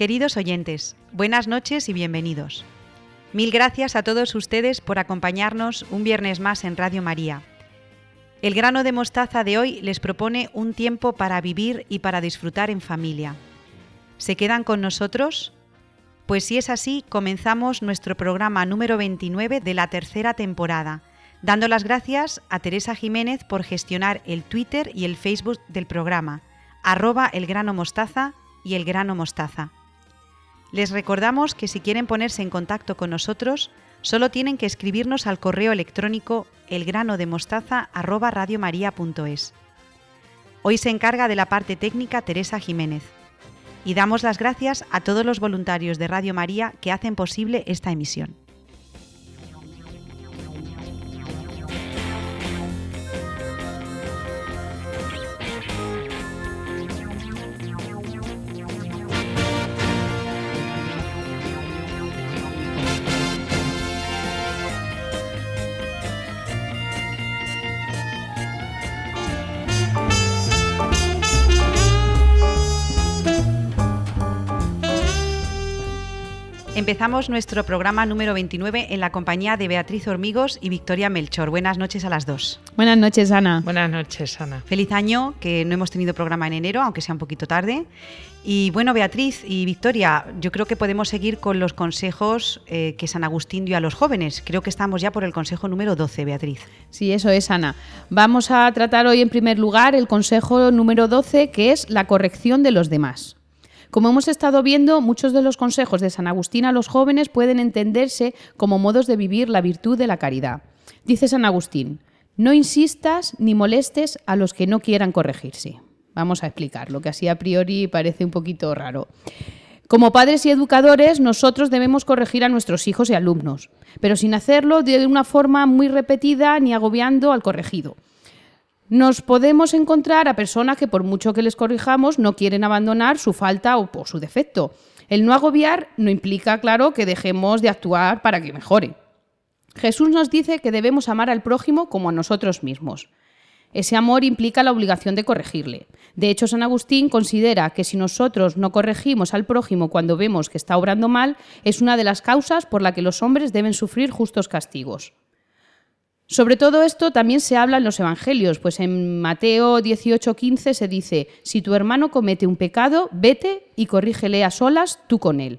Queridos oyentes, buenas noches y bienvenidos. Mil gracias a todos ustedes por acompañarnos un viernes más en Radio María. El grano de mostaza de hoy les propone un tiempo para vivir y para disfrutar en familia. ¿Se quedan con nosotros? Pues si es así, comenzamos nuestro programa número 29 de la tercera temporada, dando las gracias a Teresa Jiménez por gestionar el Twitter y el Facebook del programa, arroba el grano mostaza y el grano mostaza. Les recordamos que si quieren ponerse en contacto con nosotros, solo tienen que escribirnos al correo electrónico elgranodemostaza@radiomaria.es. Hoy se encarga de la parte técnica Teresa Jiménez. Y damos las gracias a todos los voluntarios de Radio María que hacen posible esta emisión. Empezamos nuestro programa número 29 en la compañía de Beatriz Hormigos y Victoria Melchor. Buenas noches a las dos. Buenas noches, Ana. Buenas noches, Ana. Feliz año, que no hemos tenido programa en enero, aunque sea un poquito tarde. Y bueno, Beatriz y Victoria, yo creo que podemos seguir con los consejos eh, que San Agustín dio a los jóvenes. Creo que estamos ya por el consejo número 12, Beatriz. Sí, eso es, Ana. Vamos a tratar hoy en primer lugar el consejo número 12, que es la corrección de los demás. Como hemos estado viendo, muchos de los consejos de San Agustín a los jóvenes pueden entenderse como modos de vivir la virtud de la caridad. Dice San Agustín, no insistas ni molestes a los que no quieran corregirse. Vamos a explicar, lo que así a priori parece un poquito raro. Como padres y educadores, nosotros debemos corregir a nuestros hijos y alumnos, pero sin hacerlo de una forma muy repetida ni agobiando al corregido nos podemos encontrar a personas que por mucho que les corrijamos no quieren abandonar su falta o por su defecto. El no agobiar no implica, claro, que dejemos de actuar para que mejore. Jesús nos dice que debemos amar al prójimo como a nosotros mismos. Ese amor implica la obligación de corregirle. De hecho, San Agustín considera que si nosotros no corregimos al prójimo cuando vemos que está obrando mal, es una de las causas por la que los hombres deben sufrir justos castigos. Sobre todo esto también se habla en los Evangelios, pues en Mateo 18:15 se dice, si tu hermano comete un pecado, vete y corrígele a solas tú con él.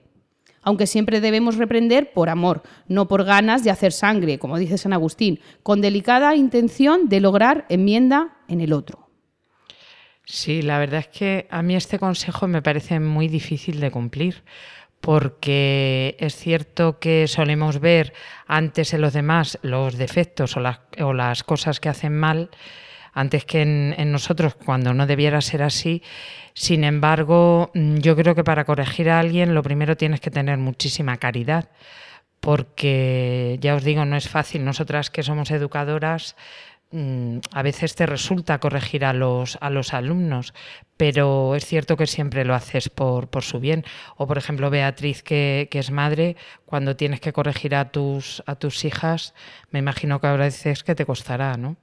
Aunque siempre debemos reprender por amor, no por ganas de hacer sangre, como dice San Agustín, con delicada intención de lograr enmienda en el otro. Sí, la verdad es que a mí este consejo me parece muy difícil de cumplir porque es cierto que solemos ver antes en los demás los defectos o las, cosas que hacen mal antes que en, nosotros cuando no debiera ser así. Sin embargo, mm, yo creo que para corregir a alguien lo primero tienes que tener muchísima caridad, porque ya os digo, no es fácil. Nosotras que somos educadoras a veces te resulta corregir a los, a los alumnos, pero es cierto que siempre lo haces por, por su bien. O, por ejemplo, Beatriz, que, es madre, cuando tienes que corregir a tus, a tus hijas, me imagino que habrá veces que te costará, ¿no?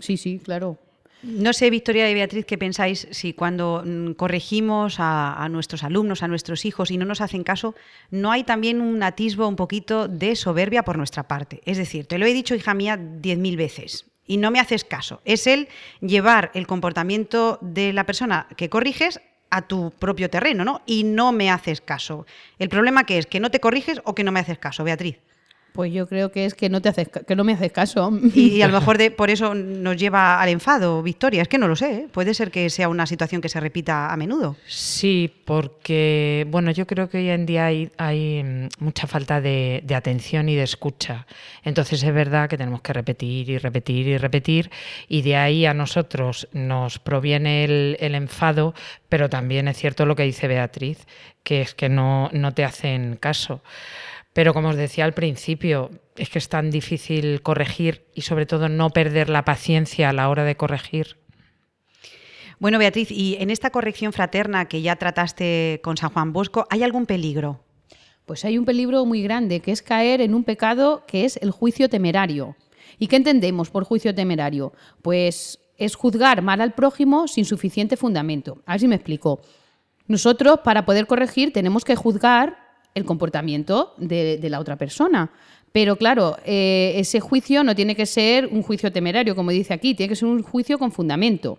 Sí, sí, claro. No sé, Victoria y Beatriz, qué pensáis si cuando mm, corregimos a, a, nuestros alumnos, a nuestros hijos y no nos hacen caso, no hay también un atisbo un poquito de soberbia por nuestra parte. Es decir, te lo he dicho, hija mía, diez mil veces y no me haces caso. Es el llevar el comportamiento de la persona que corriges a tu propio terreno, ¿no? Y no me haces caso. El problema que es que no te corriges o que no me haces caso, Beatriz. Pues yo creo que es que no, te haces, que no me haces caso. Y, a lo mejor de, por eso nos lleva al enfado, Victoria. Es que no lo sé. ¿eh? Puede ser que sea una situación que se repita a menudo. Sí, porque, bueno, yo creo que hoy en día hay, hay mm, mucha falta de, atención y de escucha. Entonces es verdad que tenemos que repetir y repetir y repetir. Y de ahí a nosotros nos proviene el, el enfado, pero también es cierto lo que dice Beatriz, que es que no, no te hacen caso. Pero como os decía al principio, es que es tan difícil corregir y sobre todo no perder la paciencia a la hora de corregir. Bueno, Beatriz, y en esta corrección fraterna que ya trataste con San Juan Bosco, ¿hay algún peligro? Pues hay un peligro muy grande, que es caer en un pecado que es el juicio temerario. ¿Y qué entendemos por juicio temerario? Pues es juzgar mal al prójimo sin suficiente fundamento. A ver si me explico. Nosotros, para poder corregir, tenemos que juzgar el comportamiento de, la otra persona. Pero claro, eh, ese juicio no tiene que ser un juicio temerario, como dice aquí, tiene que ser un juicio con fundamento.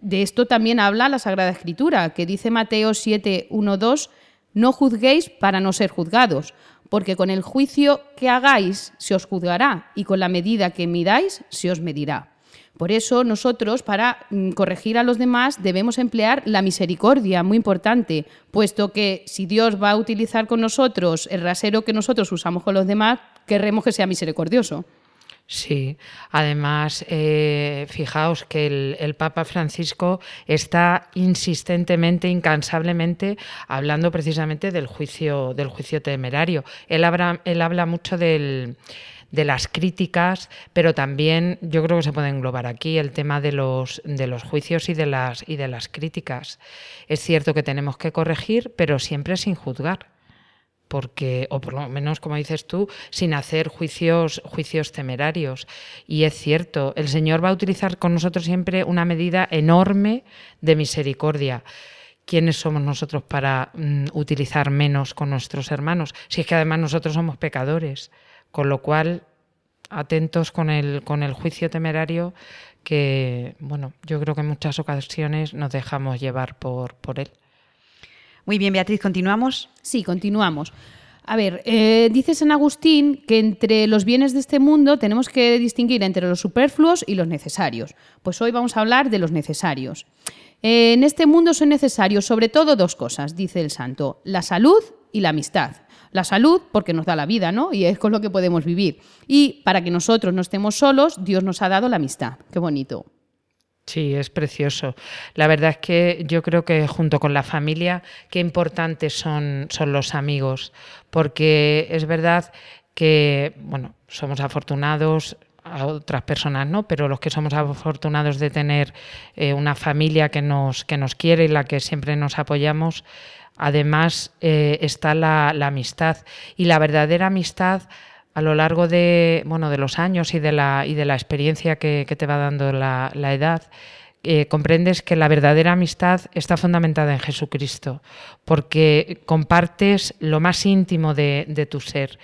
De esto también habla la Sagrada Escritura, que dice Mateo 7, 1, 2, no juzguéis para no ser juzgados, porque con el juicio que hagáis se os juzgará y con la medida que midáis se os medirá. Por eso nosotros, para mm, corregir a los demás, debemos emplear la misericordia, muy importante, puesto que si Dios va a utilizar con nosotros el rasero que nosotros usamos con los demás, querremos que sea misericordioso. Sí, además, eh, fijaos que el, Papa Francisco está insistentemente, incansablemente hablando precisamente del juicio, del juicio temerario. Él, él habla mucho del, de las críticas, pero también yo creo que se puede englobar aquí el tema de los, de los juicios y de, las, y de las críticas. Es cierto que tenemos que corregir, pero siempre sin juzgar porque, o por lo menos, como dices tú, sin hacer juicios, juicios temerarios. Y es cierto, el Señor va a utilizar con nosotros siempre una medida enorme de misericordia. ¿Quiénes somos nosotros para mm, utilizar menos con nuestros hermanos? Si es que además nosotros somos pecadores. Con lo cual, atentos con el, con el juicio temerario que, bueno, yo creo que en muchas ocasiones nos dejamos llevar por, por él. Muy bien, Beatriz, ¿continuamos? Sí, continuamos. A ver, eh, dice San Agustín que entre los bienes de este mundo tenemos que distinguir entre los superfluos y los necesarios. Pues hoy vamos a hablar de los necesarios. en este mundo son necesarios sobre todo dos cosas, dice el santo, la salud y la amistad. La salud, porque nos da la vida, ¿no? Y es con lo que podemos vivir. Y para que nosotros no estemos solos, Dios nos ha dado la amistad. Qué bonito. Sí, es precioso. La verdad es que yo creo que junto con la familia, qué importantes son, son los amigos, porque es verdad que, bueno, somos afortunados, a otras personas no, pero los que somos afortunados de tener eh, una familia que nos, que nos quiere y la que siempre nos apoyamos, Además eh, está la, amistad y la verdadera amistad a lo largo de, bueno, de los años y de la, y de la experiencia que, te va dando la, edad, eh, comprendes que la verdadera amistad está fundamentada en Jesucristo, porque compartes lo más íntimo de, de tu ser.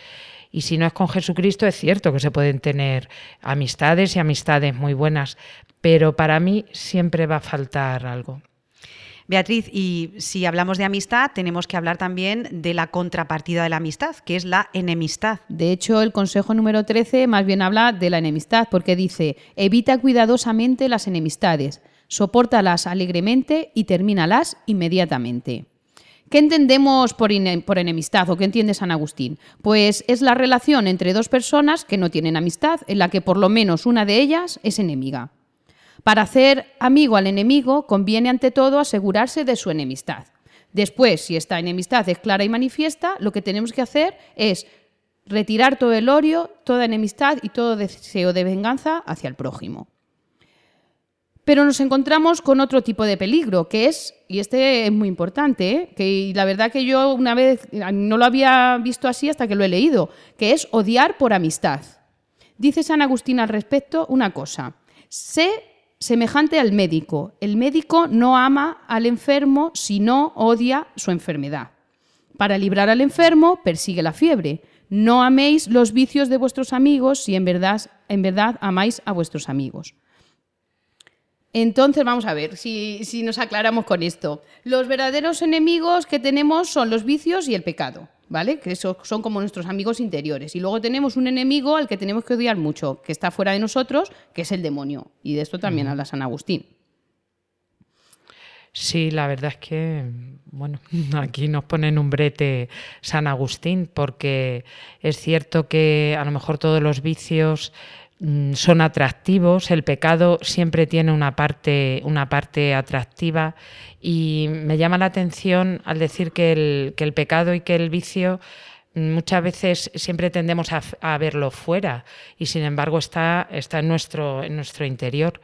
Y si no es con Jesucristo, es cierto que se pueden tener amistades y amistades muy buenas, pero para mí siempre va a faltar algo. Beatriz, y si hablamos de amistad, tenemos que hablar también de la contrapartida de la amistad, que es la enemistad. De hecho, el consejo número 13 más bien habla de la enemistad, porque dice, evita cuidadosamente las enemistades, sopórtalas alegremente y termínalas inmediatamente. ¿Qué entendemos por, enemistad o qué entiende San Agustín? Pues es la relación entre dos personas que no tienen amistad, en la que por lo menos una de ellas es enemiga. Para hacer amigo al enemigo conviene ante todo asegurarse de su enemistad. Después, si esta enemistad es clara y manifiesta, lo que tenemos que hacer es retirar todo el odio, toda enemistad y todo deseo de venganza hacia el prójimo. Pero nos encontramos con otro tipo de peligro, que es, y este es muy importante, ¿eh? que la verdad que yo una vez no lo había visto así hasta que lo he leído, que es odiar por amistad. Dice San Agustín al respecto una cosa, sé semejante al médico. El médico no ama al enfermo si no odia su enfermedad. Para librar al enfermo, persigue la fiebre. No améis los vicios de vuestros amigos si en verdad, en verdad amáis a vuestros amigos. Entonces vamos a ver si, si nos aclaramos con esto. Los verdaderos enemigos que tenemos son los vicios y el pecado. ¿vale? Que son como nuestros amigos interiores. Y luego tenemos un enemigo al que tenemos que odiar mucho, que está fuera de nosotros, que es el demonio. Y de esto también habla San Agustín. Sí, la verdad es que, bueno, aquí nos pone en un brete San Agustín, porque es cierto que a lo mejor todos los vicios son atractivos, el pecado siempre tiene una parte, una parte atractiva y me llama la atención al decir que el, que el pecado y que el vicio muchas veces siempre tendemos a, verlo fuera y sin embargo está, está en, nuestro, en nuestro interior.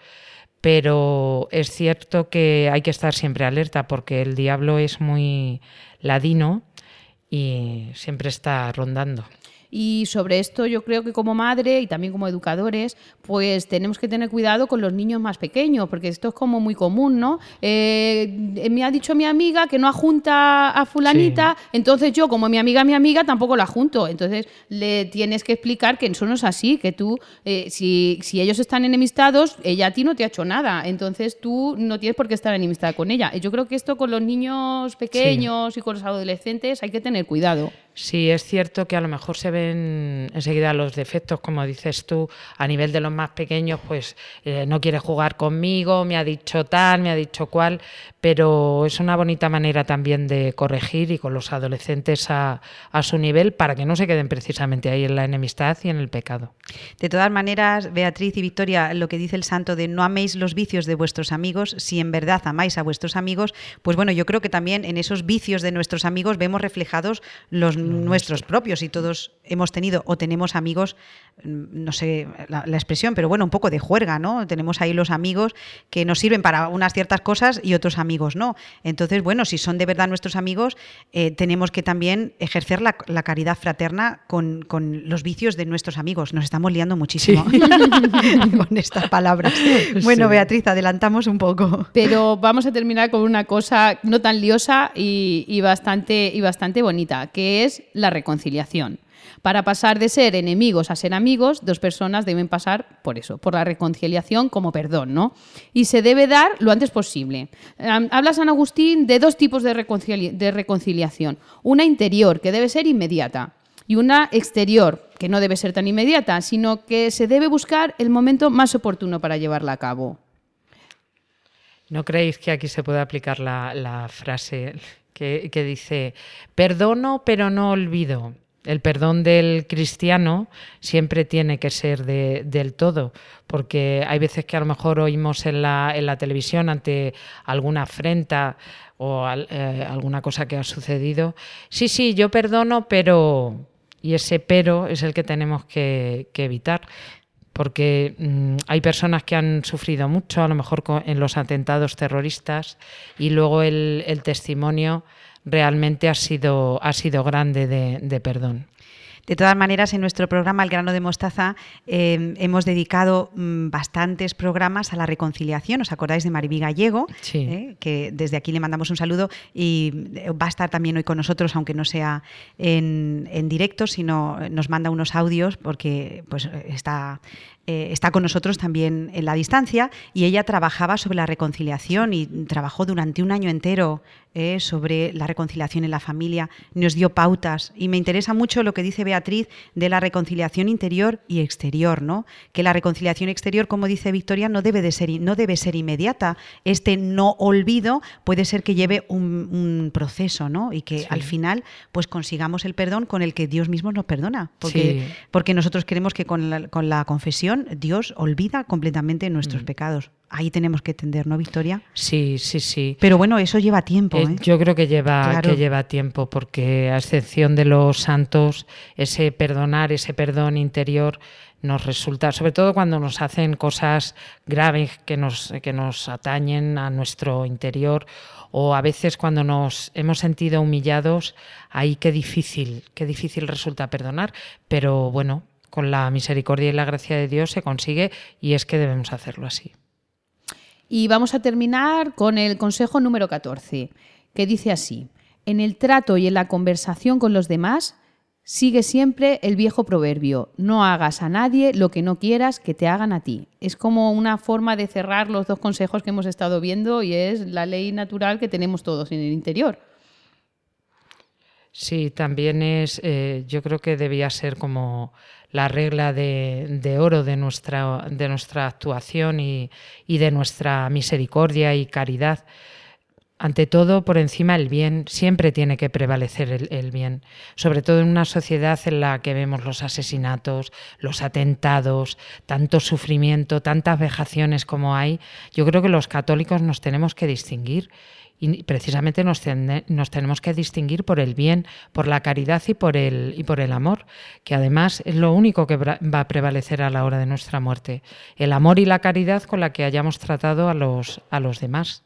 Pero es cierto que hay que estar siempre alerta porque el diablo es muy ladino y siempre está rondando. Y sobre esto yo creo que como madre y también como educadores, pues tenemos que tener cuidado con los niños más pequeños, porque esto es como muy común, ¿no? Eh, me ha dicho mi amiga que no ajunta a fulanita, entonces yo como mi amiga mi amiga tampoco la junto. Entonces le tienes que explicar que eso no es así, que tú, eh, si, si ellos están enemistados, ella a ti no te ha hecho nada, entonces tú no tienes por qué estar enemistada con ella. Yo creo que esto con los niños pequeños y con los adolescentes hay que tener cuidado. Sí, es cierto que a lo mejor se ven enseguida los defectos, como dices tú, a nivel de los más pequeños, pues eh, no quiere jugar conmigo, me ha dicho tal, me ha dicho cual, pero es una bonita manera también de corregir y con los adolescentes a, a su nivel para que no se queden precisamente ahí en la enemistad y en el pecado. De todas maneras, Beatriz y Victoria, lo que dice el santo de no améis los vicios de vuestros amigos, si en verdad amáis a vuestros amigos, pues bueno, yo creo que también en esos vicios de nuestros amigos vemos reflejados los nuestros propios y todos hemos tenido o tenemos amigos, mm, no sé la, expresión, pero bueno, un poco de juerga, ¿no? Tenemos ahí los amigos que nos sirven para unas ciertas cosas y otros amigos no. Entonces, bueno, si son de verdad nuestros amigos, eh, tenemos que también ejercer la, caridad fraterna con, los vicios de nuestros amigos. Nos estamos liando muchísimo con estas palabras. Bueno, Beatriz, adelantamos un poco. Pero vamos a terminar con una cosa no tan liosa y, bastante, y bastante bonita, que es la reconciliación. Para pasar de ser enemigos a ser amigos, dos personas deben pasar por eso, por la reconciliación como perdón, ¿no? Y se debe dar lo antes posible. Habla San Agustín de dos tipos de, reconciliación. Una interior, que debe ser inmediata, y una exterior, que no debe ser tan inmediata, sino que se debe buscar el momento más oportuno para llevarla a cabo. ¿No creéis que aquí se puede aplicar la, frase que, dice, perdono pero no olvido? El perdón del cristiano siempre tiene que ser del todo, porque hay veces que a lo mejor oímos en la, en la televisión ante alguna afrenta o eh, alguna cosa que ha sucedido, sí, sí, yo perdono, pero... Y ese pero es el que tenemos que evitar porque mm, hay personas que han sufrido mucho, a lo mejor en los atentados terroristas, y luego el, testimonio realmente ha sido, ha sido grande de perdón. De todas maneras, en nuestro programa El grano de mostaza em, hemos dedicado mm, bastantes programas a la reconciliación. ¿Os acordáis de Maribí Gallego? Sí. Eh, que desde aquí le mandamos un saludo y eh, va a estar también hoy con nosotros, aunque no sea en, directo, sino nos manda unos audios porque pues, está eh, está con nosotros también en la distancia y ella trabajaba sobre la reconciliación y trabajó durante un año entero eh, sobre la reconciliación en la familia, nos dio pautas y me interesa mucho lo que dice Beatriz de la reconciliación interior y exterior, ¿no? Que la reconciliación exterior, como dice Victoria, no debe de ser no debe ser inmediata. Este no olvido puede ser que lleve un, proceso, ¿no? Y que al final pues consigamos el perdón con el que Dios mismo nos perdona, porque porque nosotros queremos que con la, con la confesión Dios olvida completamente nuestros mm. pecados ahí tenemos que tender, ¿no, Victoria? Sí, sí, sí. Pero bueno, eso lleva tiempo. Eh, ¿eh? Yo creo que lleva, que lleva tiempo, porque a excepción de los santos, ese perdonar, ese perdón interior nos resulta, sobre todo cuando nos hacen cosas graves que nos, que nos atañen a nuestro interior o a veces cuando nos hemos sentido humillados, ahí qué difícil, qué difícil resulta perdonar, pero bueno, con la misericordia y la gracia de Dios se consigue y es que debemos hacerlo así. Y vamos a terminar con el consejo número 14, que dice así, en el trato y en la conversación con los demás, sigue siempre el viejo proverbio, no hagas a nadie lo que no quieras que te hagan a ti. Es como una forma de cerrar los dos consejos que hemos estado viendo y es la ley natural que tenemos todos en el interior. Sí, también es, eh, yo creo que debía ser como la regla de, oro de nuestra, de nuestra actuación y, de nuestra misericordia y caridad. Ante todo, por encima el bien, siempre tiene que prevalecer el, el, bien, sobre todo en una sociedad en la que vemos los asesinatos, los atentados, tanto sufrimiento, tantas vejaciones como hay. Yo creo que los católicos nos tenemos que distinguir y precisamente nos, nos, tenemos que distinguir por el bien, por la caridad y por, el, y por el amor, que además es lo único que va a prevalecer a la hora de nuestra muerte. El amor y la caridad con la que hayamos tratado a los, a los demás.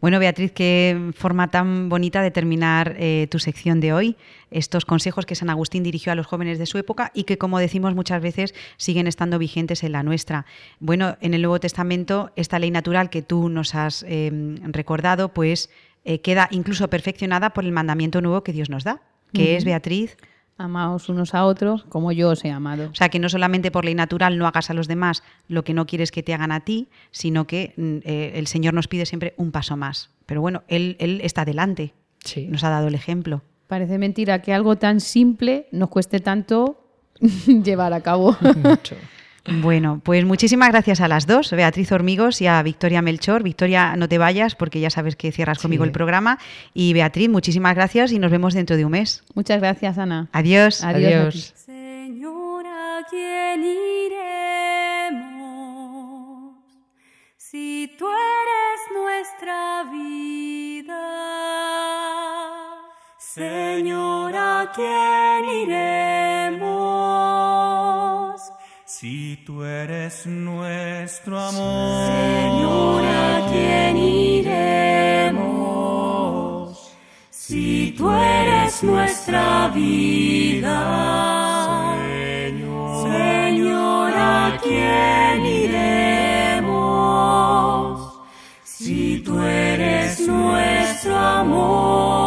Bueno, Beatriz, qué forma tan bonita de terminar eh, tu sección de hoy. Estos consejos que San Agustín dirigió a los jóvenes de su época y que, como decimos muchas veces, siguen estando vigentes en la nuestra. Bueno, en el Nuevo Testamento, esta ley natural que tú nos has em, recordado, pues eh, queda incluso perfeccionada por el mandamiento nuevo que Dios nos da, que es, Beatriz, Amaos unos a otros como yo os he amado. O sea, que no solamente por ley natural no hagas a los demás lo que no quieres que te hagan a ti, sino que mm, eh, el Señor nos pide siempre un paso más. Pero bueno, Él, él está delante. Sí. Nos ha dado el ejemplo. Parece mentira que algo tan simple nos cueste tanto llevar a cabo. Mucho. Bueno, pues muchísimas gracias a las dos, Beatriz Hormigos y a Victoria Melchor. Victoria, no te vayas porque ya sabes que cierras conmigo el programa. Y Beatriz, muchísimas gracias y nos vemos dentro de un mes. Muchas gracias, Ana. Adiós. Adiós. a Adiós. ti. Señor, ¿a quién iremos? Si tú eres nuestra vida. Señor, ¿a quién iremos? Si tú eres nuestro amor, Señor, ¿a quién iremos? Si tú eres nuestra vida. Señor, ¿a quién iremos? Si tú eres nuestro amor,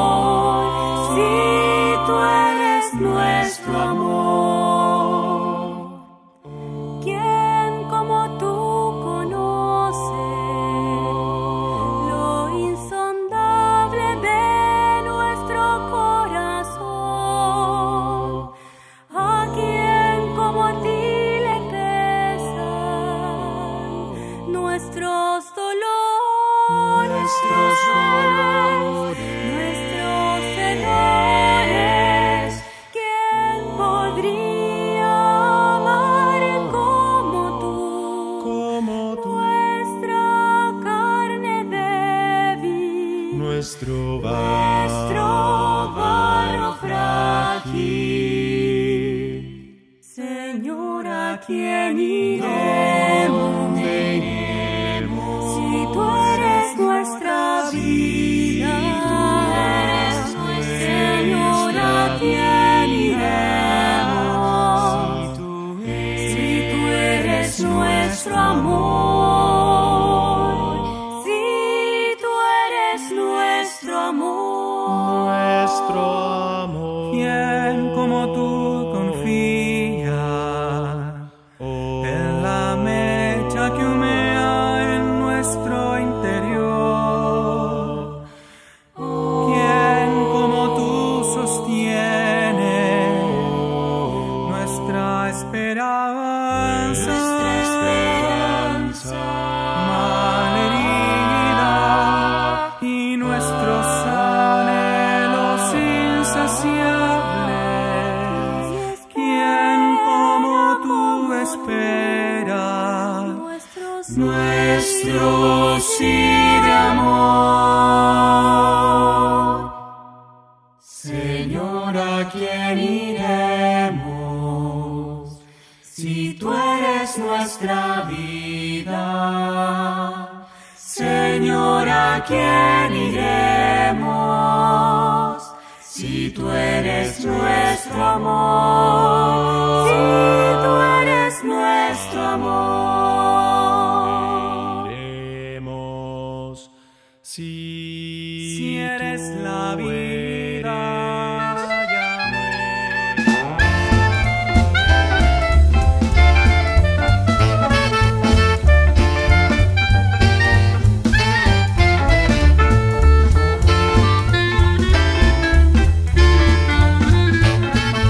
¿a quién iremos? Si tú eres nuestro amor, si tú eres nuestro amor.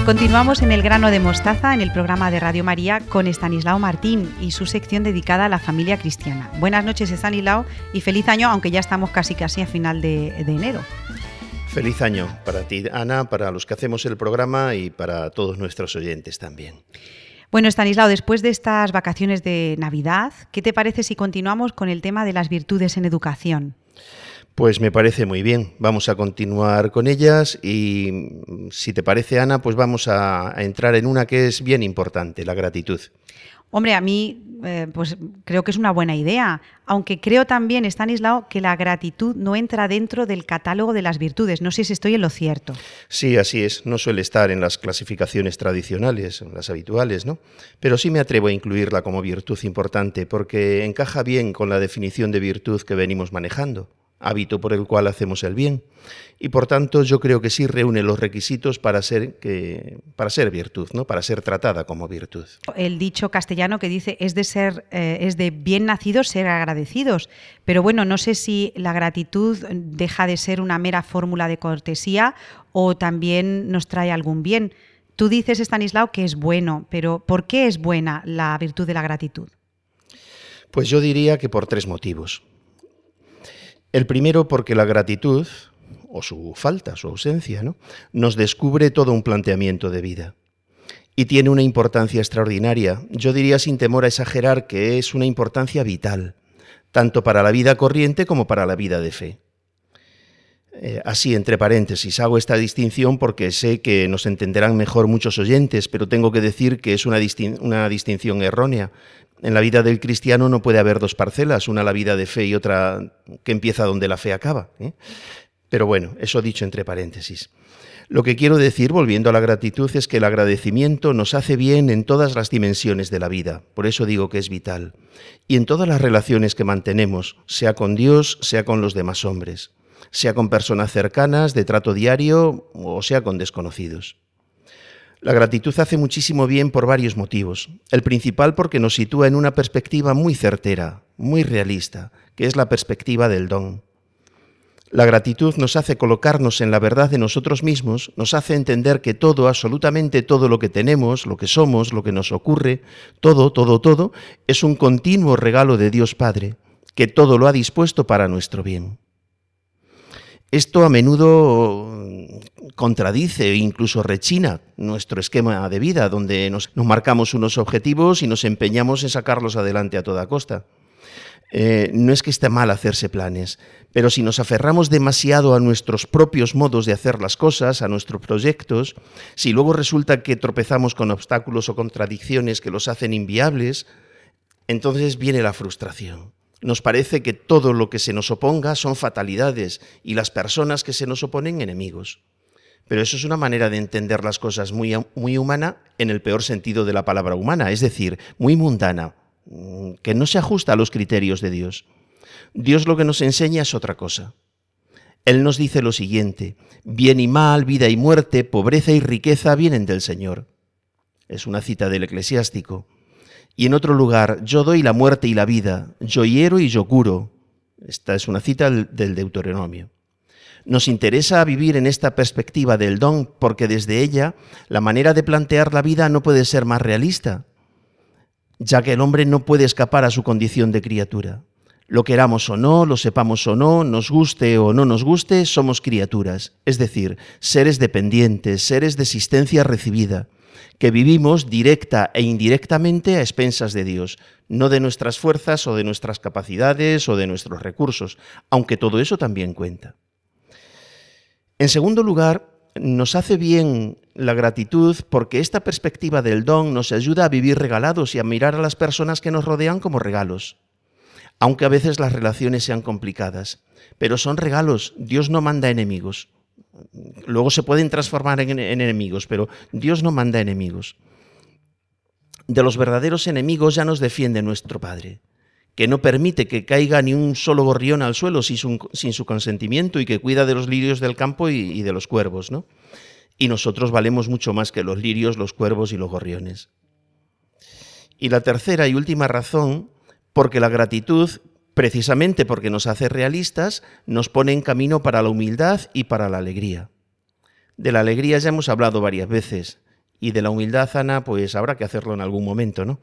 Continuamos en el grano de mostaza en el programa de Radio María con Estanislao Martín y su sección dedicada a la familia cristiana. Buenas noches, Estanislao, y feliz año, aunque ya estamos casi casi a final de, de enero. Feliz año para ti, Ana, para los que hacemos el programa y para todos nuestros oyentes también. Bueno, Estanislao, después de estas vacaciones de Navidad, ¿qué te parece si continuamos con el tema de las virtudes en educación? Pues me parece muy bien. Vamos a continuar con ellas y si te parece, Ana, pues vamos a, a entrar en una que es bien importante, la gratitud. Hombre, a mí eh, pues creo que es una buena idea. Aunque creo también, Stanislao, que la gratitud no entra dentro del catálogo de las virtudes. No sé si estoy en lo cierto. Sí, así es. No suele estar en las clasificaciones tradicionales, en las habituales, ¿no? Pero sí me atrevo a incluirla como virtud importante porque encaja bien con la definición de virtud que venimos manejando hábito por el cual hacemos el bien. Y por tanto yo creo que sí reúne los requisitos para ser, que, para ser virtud, ¿no? para ser tratada como virtud. El dicho castellano que dice es de ser, eh, es de bien nacidos ser agradecidos. Pero bueno, no sé si la gratitud deja de ser una mera fórmula de cortesía o también nos trae algún bien. Tú dices, Stanislao, que es bueno, pero ¿por qué es buena la virtud de la gratitud? Pues yo diría que por tres motivos. El primero porque la gratitud, o su falta, su ausencia, ¿no? nos descubre todo un planteamiento de vida. Y tiene una importancia extraordinaria. Yo diría sin temor a exagerar que es una importancia vital, tanto para la vida corriente como para la vida de fe. Eh, así, entre paréntesis, hago esta distinción porque sé que nos entenderán mejor muchos oyentes, pero tengo que decir que es una, distinción errónea. En la vida del cristiano no puede haber dos parcelas, una la vida de fe y otra que empieza donde la fe acaba. ¿eh? Pero bueno, eso dicho entre paréntesis. Lo que quiero decir, volviendo a la gratitud, es que el agradecimiento nos hace bien en todas las dimensiones de la vida, por eso digo que es vital, y en todas las relaciones que mantenemos, sea con Dios, sea con los demás hombres, sea con personas cercanas, de trato diario, o sea con desconocidos. La gratitud hace muchísimo bien por varios motivos. El principal porque nos sitúa en una perspectiva muy certera, muy realista, que es la perspectiva del don. La gratitud nos hace colocarnos en la verdad de nosotros mismos, nos hace entender que todo, absolutamente todo lo que tenemos, lo que somos, lo que nos ocurre, todo, todo, todo, es un continuo regalo de Dios Padre, que todo lo ha dispuesto para nuestro bien. Esto a menudo contradice e incluso rechina nuestro esquema de vida, donde nos, marcamos unos objetivos y nos empeñamos en sacarlos adelante a toda costa. Eh, no es que esté mal hacerse planes, pero si nos aferramos demasiado a nuestros propios modos de hacer las cosas, a nuestros proyectos, si luego resulta que tropezamos con obstáculos o contradicciones que los hacen inviables, entonces viene la frustración nos parece que todo lo que se nos oponga son fatalidades y las personas que se nos oponen enemigos. Pero eso es una manera de entender las cosas muy, muy humana en el peor sentido de la palabra humana, es decir, muy mundana, mm, que no se ajusta a los criterios de Dios. Dios lo que nos enseña es otra cosa. Él nos dice lo siguiente, bien y mal, vida y muerte, pobreza y riqueza vienen del Señor. Es una cita del eclesiástico. Y en otro lugar, yo doy la muerte y la vida, yo hiero y yo curo. Esta es una cita del Deuteronomio. Nos interesa vivir en esta perspectiva del don porque desde ella la manera de plantear la vida no puede ser más realista, ya que el hombre no puede escapar a su condición de criatura. Lo queramos o no, lo sepamos o no, nos guste o no nos guste, somos criaturas, es decir, seres dependientes, seres de existencia recibida que vivimos directa e indirectamente a expensas de Dios, no de nuestras fuerzas o de nuestras capacidades o de nuestros recursos, aunque todo eso también cuenta. En segundo lugar, nos hace bien la gratitud porque esta perspectiva del don nos ayuda a vivir regalados y a mirar a las personas que nos rodean como regalos, aunque a veces las relaciones sean complicadas. Pero son regalos, Dios no manda enemigos. Luego se pueden transformar en, enemigos, pero Dios no manda enemigos. De los verdaderos enemigos ya nos defiende nuestro Padre, que no permite que caiga ni un solo gorrión al suelo sin su, consentimiento y que cuida de los lirios del campo y, de los cuervos, ¿no? Y nosotros valemos mucho más que los lirios, los cuervos y los gorriones. Y la tercera y última razón, porque la gratitud precisamente porque nos hace realistas, nos pone en camino para la humildad y para la alegría. De la alegría ya hemos hablado varias veces y de la humildad, Ana, pues habrá que hacerlo en algún momento, ¿no?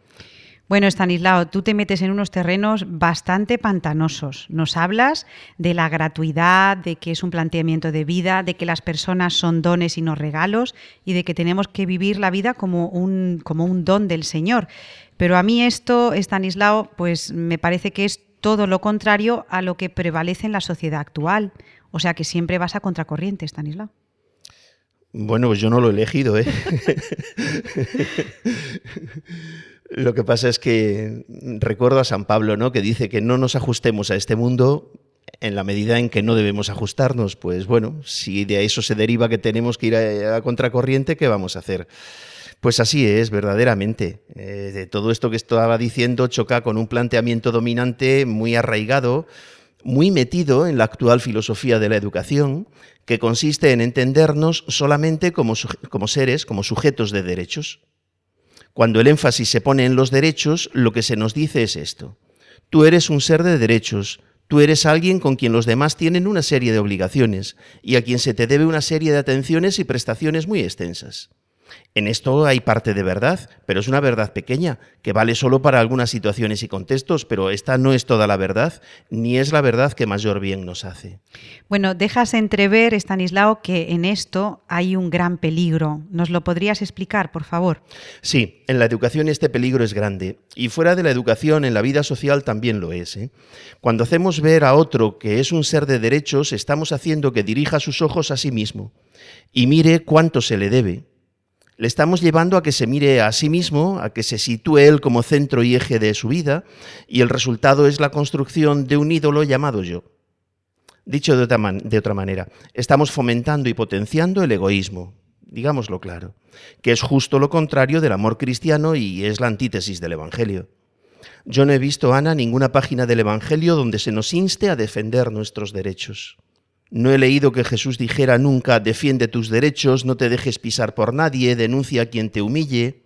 Bueno, Stanislao, tú te metes en unos terrenos bastante pantanosos. Nos hablas de la gratuidad, de que es un planteamiento de vida, de que las personas son dones y no regalos y de que tenemos que vivir la vida como un, como un don del Señor. Pero a mí esto, Stanislao, pues me parece que es todo lo contrario a lo que prevalece en la sociedad actual. O sea que siempre vas a contracorriente, Stanislao. Bueno, pues yo no lo he elegido, ¿eh? Lo que pasa es que recuerdo a San Pablo, ¿no? Que dice que no nos ajustemos a este mundo en la medida en que no debemos ajustarnos. Pues bueno, si de eso se deriva que tenemos que ir a, a contracorriente, ¿qué vamos a hacer? Pues así es, verdaderamente. Eh, de todo esto que estaba diciendo choca con un planteamiento dominante muy arraigado, muy metido en la actual filosofía de la educación, que consiste en entendernos solamente como, como seres, como sujetos de derechos. Cuando el énfasis se pone en los derechos, lo que se nos dice es esto. Tú eres un ser de derechos, tú eres alguien con quien los demás tienen una serie de obligaciones y a quien se te debe una serie de atenciones y prestaciones muy extensas. En esto hay parte de verdad, pero es una verdad pequeña, que vale solo para algunas situaciones y contextos, pero esta no es toda la verdad, ni es la verdad que mayor bien nos hace. Bueno, dejas entrever, Stanislao, que en esto hay un gran peligro. ¿Nos lo podrías explicar, por favor? Sí, en la educación este peligro es grande, y fuera de la educación, en la vida social también lo es. ¿eh? Cuando hacemos ver a otro que es un ser de derechos, estamos haciendo que dirija sus ojos a sí mismo y mire cuánto se le debe. Le estamos llevando a que se mire a sí mismo, a que se sitúe él como centro y eje de su vida, y el resultado es la construcción de un ídolo llamado yo. Dicho de otra, manera, estamos fomentando y potenciando el egoísmo, digámoslo claro, que es justo lo contrario del amor cristiano y es la antítesis del Evangelio. Yo no he visto, Ana, ninguna página del Evangelio donde se nos inste a defender nuestros derechos. No he leído que Jesús dijera nunca, defiende tus derechos, no te dejes pisar por nadie, denuncia a quien te humille.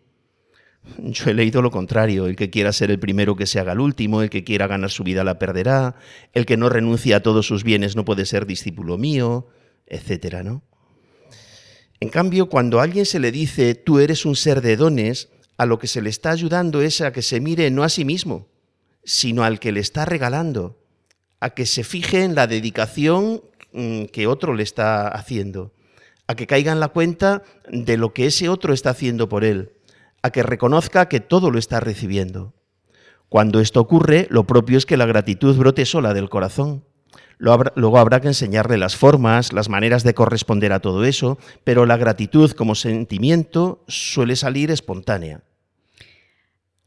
Yo he leído lo contrario, el que quiera ser el primero que se haga el último, el que quiera ganar su vida la perderá, el que no renuncia a todos sus bienes no puede ser discípulo mío, etcétera, ¿no? En cambio, cuando a alguien se le dice tú eres un ser de dones, a lo que se le está ayudando es a que se mire no a sí mismo, sino al que le está regalando, a que se fije en la dedicación que otro le está haciendo, a que caiga en la cuenta de lo que ese otro está haciendo por él, a que reconozca que todo lo está recibiendo. Cuando esto ocurre, lo propio es que la gratitud brote sola del corazón. Luego habrá que enseñarle las formas, las maneras de corresponder a todo eso, pero la gratitud como sentimiento suele salir espontánea.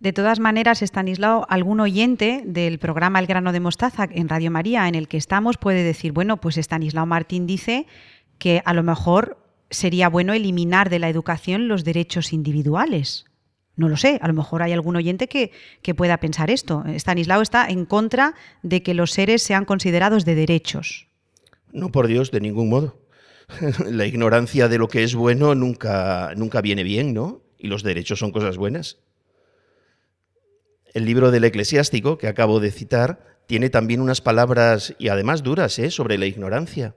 De todas maneras, Stanislao, algún oyente del programa El grano de mostaza en Radio María en el que estamos puede decir, bueno, pues Stanislao Martín dice que a lo mejor sería bueno eliminar de la educación los derechos individuales. No lo sé, a lo mejor hay algún oyente que, que pueda pensar esto. Stanislao está en contra de que los seres sean considerados de derechos. No, por Dios, de ningún modo. La ignorancia de lo que es bueno nunca, nunca viene bien, ¿no? Y los derechos son cosas buenas. El libro del eclesiástico, que acabo de citar, tiene también unas palabras, y además duras, ¿eh? sobre la ignorancia.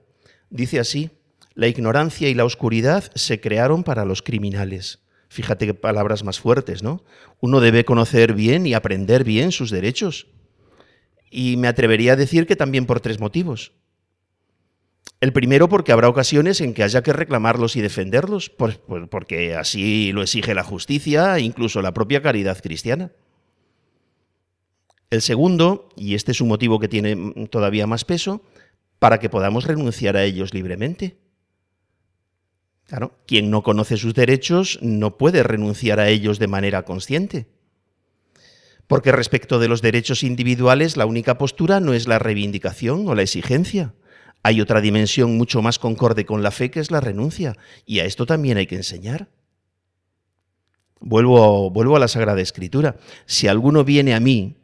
Dice así, la ignorancia y la oscuridad se crearon para los criminales. Fíjate qué palabras más fuertes, ¿no? Uno debe conocer bien y aprender bien sus derechos. Y me atrevería a decir que también por tres motivos. El primero porque habrá ocasiones en que haya que reclamarlos y defenderlos, por- por- porque así lo exige la justicia e incluso la propia caridad cristiana. El segundo, y este es un motivo que tiene todavía más peso, para que podamos renunciar a ellos libremente. Claro, quien no conoce sus derechos no puede renunciar a ellos de manera consciente. Porque respecto de los derechos individuales, la única postura no es la reivindicación o la exigencia. Hay otra dimensión mucho más concorde con la fe que es la renuncia, y a esto también hay que enseñar. Vuelvo, vuelvo a la Sagrada Escritura. Si alguno viene a mí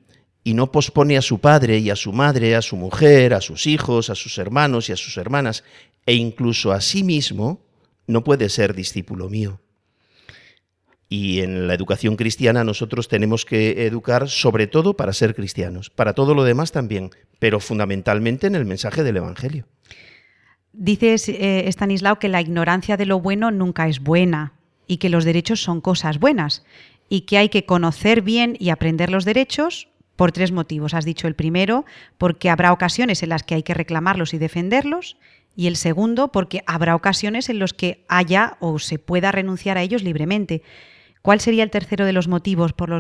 y no pospone a su padre y a su madre, a su mujer, a sus hijos, a sus hermanos y a sus hermanas, e incluso a sí mismo, no puede ser discípulo mío. Y en la educación cristiana nosotros tenemos que educar sobre todo para ser cristianos, para todo lo demás también, pero fundamentalmente en el mensaje del Evangelio. Dices, eh, Stanislao, que la ignorancia de lo bueno nunca es buena y que los derechos son cosas buenas y que hay que conocer bien y aprender los derechos por tres motivos. Has dicho el primero, porque habrá ocasiones en las que hay que reclamarlos y defenderlos. Y el segundo, porque habrá ocasiones en los que haya o se pueda renunciar a ellos libremente. ¿Cuál sería el tercero de los motivos por,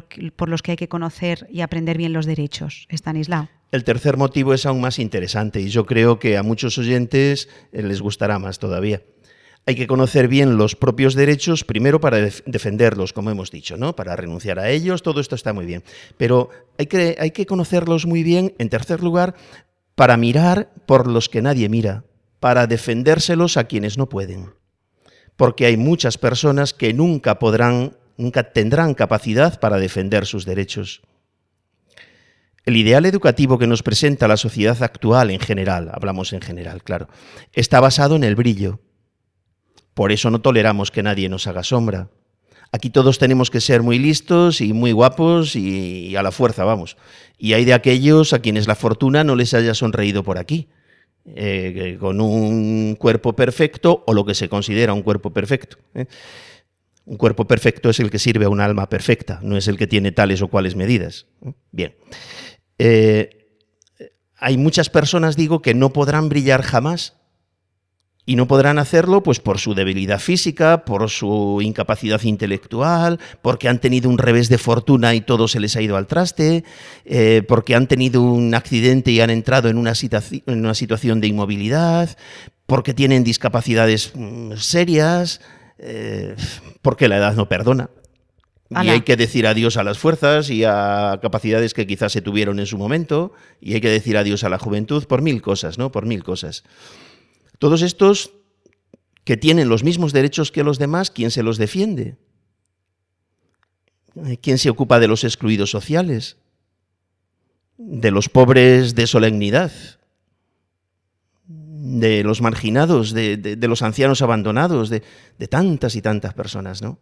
los que hay que conocer y aprender bien los derechos, Stanislao? El tercer motivo es aún más interesante y yo creo que a muchos oyentes eh, les gustará más todavía. Hay que conocer bien los propios derechos, primero para def- defenderlos, como hemos dicho, ¿no? Para renunciar a ellos, todo esto está muy bien. Pero hay que, hay que conocerlos muy bien, en tercer lugar, para mirar por los que nadie mira, para defendérselos a quienes no pueden. Porque hay muchas personas que nunca podrán, nunca tendrán capacidad para defender sus derechos. El ideal educativo que nos presenta la sociedad actual en general, hablamos en general, claro, está basado en el brillo. Por eso no toleramos que nadie nos haga sombra. Aquí todos tenemos que ser muy listos y muy guapos y, a la fuerza, vamos. Y hay de aquellos a quienes la fortuna no les haya sonreído por aquí, eh, que con un cuerpo perfecto o lo que se considera un cuerpo perfecto. ¿eh? Un cuerpo perfecto es el que sirve a un alma perfecta, no es el que tiene tales o cuales medidas. ¿eh? Bien. Eh, hay muchas personas, digo, que no podrán brillar jamás y no podrán hacerlo pues por su debilidad física, por su incapacidad intelectual, porque han tenido un revés de fortuna y todo se les ha ido al traste, eh, porque han tenido un accidente y han entrado en una, situaci- en una situación de inmovilidad, porque tienen discapacidades mm, serias, eh, porque la edad no perdona. Y hay que decir adiós a las fuerzas y a capacidades que quizás se tuvieron en su momento, y hay que decir adiós a la juventud por mil cosas, ¿no? Por mil cosas. Todos estos que tienen los mismos derechos que los demás, ¿quién se los defiende? Eh, ¿Quién se ocupa de los excluidos sociales? De los pobres de solemnidad, de los marginados, de, los ancianos abandonados, de, de tantas y tantas personas, ¿no?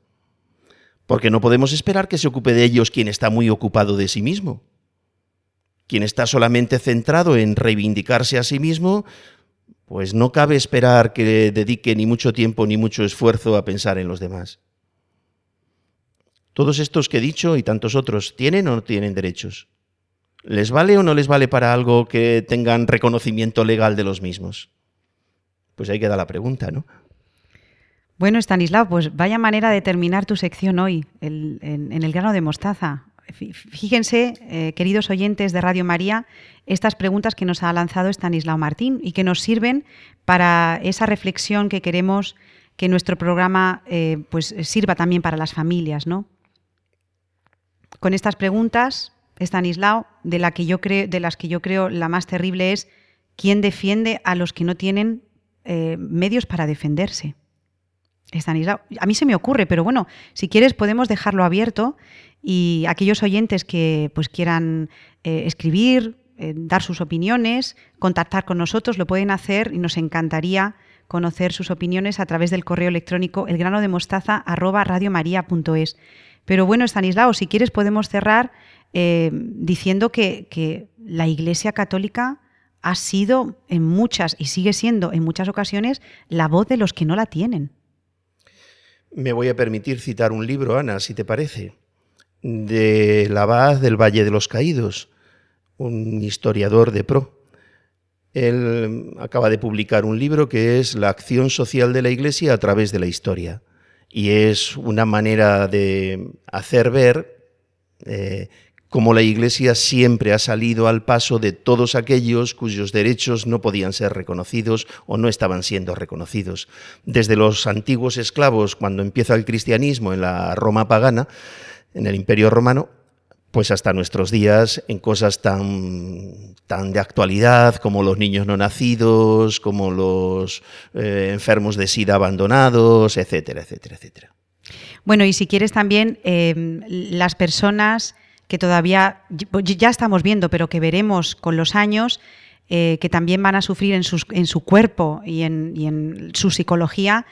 Porque no podemos esperar que se ocupe de ellos quien está muy ocupado de sí mismo. Quien está solamente centrado en reivindicarse a sí mismo, pues no cabe esperar que dedique ni mucho tiempo ni mucho esfuerzo a pensar en los demás. Todos estos que he dicho y tantos otros, ¿tienen o no tienen derechos? ¿Les vale o no les vale para algo que tengan reconocimiento legal de los mismos? Pues ahí queda la pregunta, ¿no? Bueno, Stanislao, pues vaya manera de terminar tu sección hoy, en, en el grano de mostaza. Fí- Fíjense, eh, queridos oyentes de Radio María, estas preguntas que nos ha lanzado Stanislao Martín y que nos sirven para esa reflexión que queremos que nuestro programa eh, pues sirva también para las familias, ¿no? Con estas preguntas, Stanislao, de, la que yo creo, de las que yo creo la más terrible es quién defiende a los que no tienen eh, medios para defenderse. Estanislao, a mí se me ocurre, pero bueno, si quieres podemos dejarlo abierto y aquellos oyentes que pues quieran eh, escribir, eh, dar sus opiniones, contactar con nosotros, lo pueden hacer y nos encantaría conocer sus opiniones a través del correo electrónico elgranodemostaza@radiomaria.es. Pero bueno, Estanislao, si quieres podemos cerrar eh, diciendo que, que la Iglesia Católica ha sido en muchas y sigue siendo en muchas ocasiones la voz de los que no la tienen. Me voy a permitir citar un libro, Ana, si te parece, de la Abad del Valle de los Caídos, un historiador de pro. Él acaba de publicar un libro que es La acción social de la Iglesia a través de la historia. Y es una manera de hacer ver eh, cómo la Iglesia siempre ha salido al paso de todos aquellos cuyos derechos no podían ser reconocidos o no estaban siendo reconocidos. Desde los antiguos esclavos, cuando empieza el cristianismo en la Roma pagana, en el Imperio Romano, pues hasta nuestros días en cosas tan, tan de actualidad como los niños no nacidos, como los eh, enfermos de sida abandonados, etcétera, etcétera, etcétera. Bueno, y si quieres también eh, las personas que todavía pues, ya estamos viendo, pero que veremos con los años, eh, que también van a sufrir en, sus, en su cuerpo y en, y en su psicología,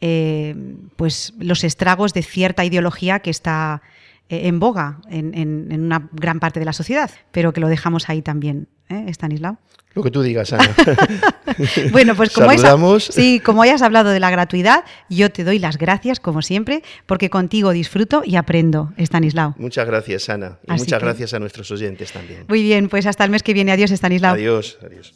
eh, pues los estragos de cierta ideología que está en boga en, en, en, una gran parte de la sociedad, pero que lo dejamos ahí también, ¿eh, Stanislao? Lo que tú digas, Ana. bueno, pues como. Hayas, sí, como hayas hablado de la gratuidad, yo te doy las gracias, como siempre, porque contigo disfruto y aprendo, Stanislao. Muchas gracias, Ana. Y Así muchas que- gracias a nuestros oyentes también. Muy bien, pues hasta el mes que viene. Adiós, Stanislao. Adiós, adiós.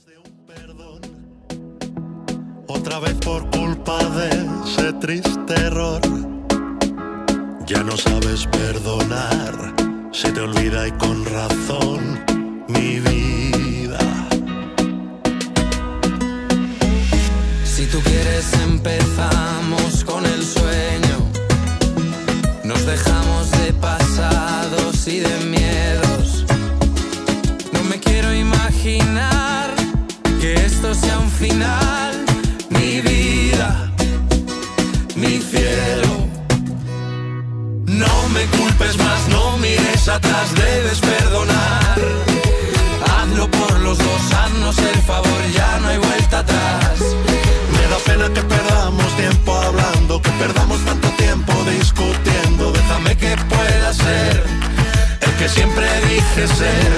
Otra vez por culpa de ese triste error. Ya no sabes perdonar, se te olvida y con razón mi vida. Si tú quieres empezamos con el sueño. Nos dejamos de pasados y de miedos. No me quiero imaginar que esto sea un final. No me culpes más, no mires atrás, debes perdonar. Hazlo por los dos, haznos el favor, ya no hay vuelta atrás. Me da pena que perdamos tiempo hablando, que perdamos tanto tiempo discutiendo. Déjame que pueda ser el que siempre dije ser.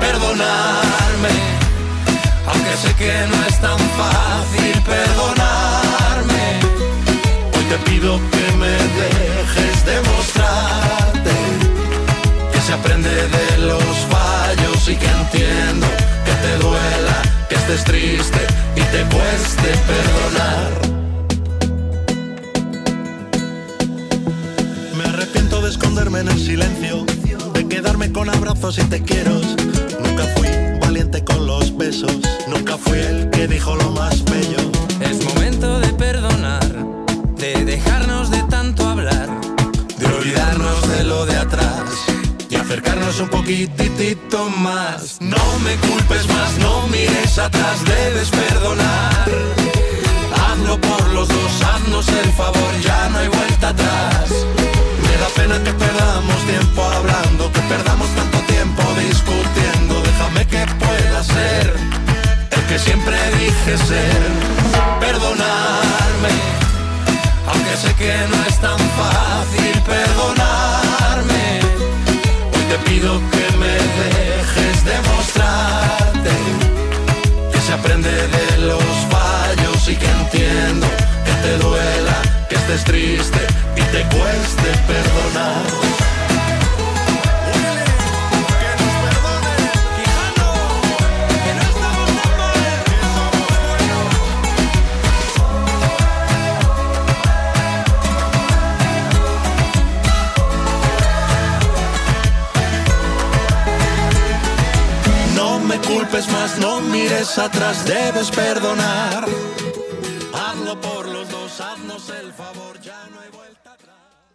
Perdonarme, aunque sé que no es tan fácil perdonarme. Hoy te pido que estés triste y te cueste perdonar. Me arrepiento de esconderme en el silencio, de quedarme con abrazos y te quiero. Nunca fui valiente con los besos, nunca fui el que dijo lo más bello. Es momento de perdonar, de dejarnos acercarnos un poquitito más. No me culpes más, no mires atrás, debes perdonar. Hazlo por los dos, haznos el favor, ya no hay vuelta atrás. Me da pena que perdamos tiempo hablando, que perdamos tanto tiempo discutiendo. Déjame que pueda ser el que siempre dije ser. Perdonarme, aunque sé que no es tan fácil perdonarme. Pido que me dejes demostrarte que se aprende de los fallos y que entiendo que te duela, que estés triste y te cueste perdonar.